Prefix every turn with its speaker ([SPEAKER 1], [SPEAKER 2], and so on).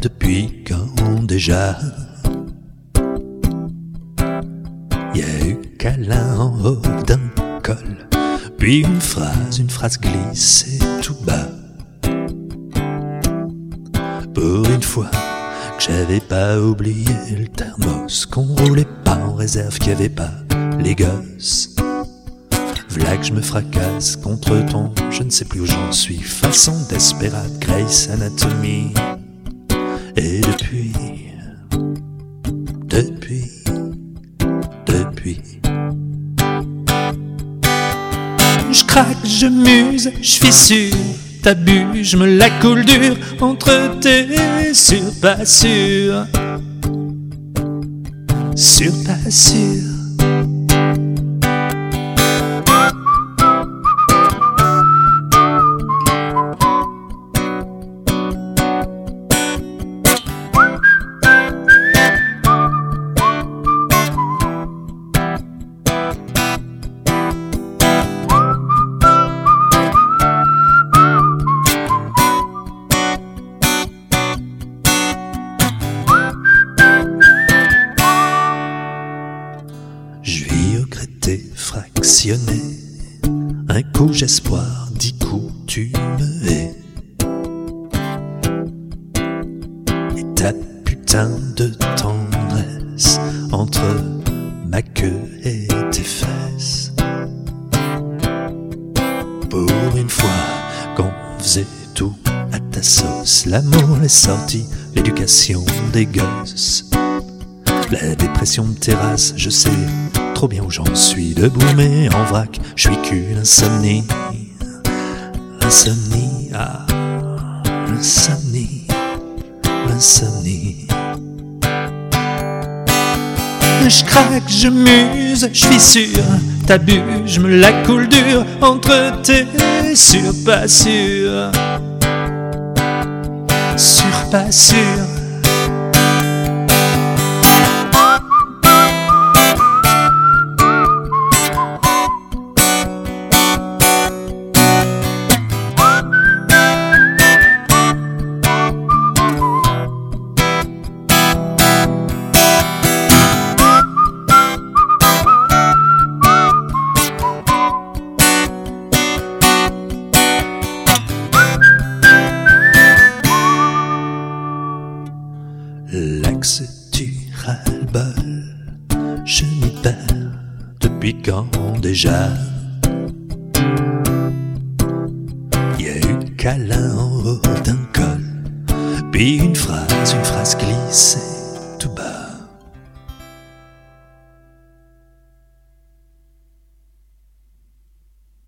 [SPEAKER 1] depuis quand déjà? Y a eu câlin en haut d'un col, puis une phrase, une phrase glissée tout bas. Pour une fois que j'avais pas oublié le thermos, qu'on roulait pas en réserve, qu'il y avait pas les gosses. V'là que je me fracasse contre ton, je ne sais plus où j'en suis, façon desperate, Grace Anatomy. Et depuis, depuis, depuis. Je craque, je muse, je fissure, t'abus, je me la coule dure entre tes sur pas sûr. Sur pas sûr. Fractionné. Un coup j'espoir, dix coups tu me hais. Et ta putain de tendresse entre ma queue et tes fesses. Pour une fois qu'on faisait tout à ta sauce, l'amour, les sorties, l'éducation des gosses. La dépression me terrasse, je sais trop bien où j'en suis debout, mais en vrac, je suis qu'une insomnie. L'insomnie, ah, l'insomnie, l'insomnie. Je craque, je muse, je suis sûr, t'abus, je me la coule dure entre tes sur pas sûr. Sur pas sûr. Je m'y perds depuis quand déjà? Y a eu câlin en haut d'un col, puis une phrase, une phrase glissée tout bas.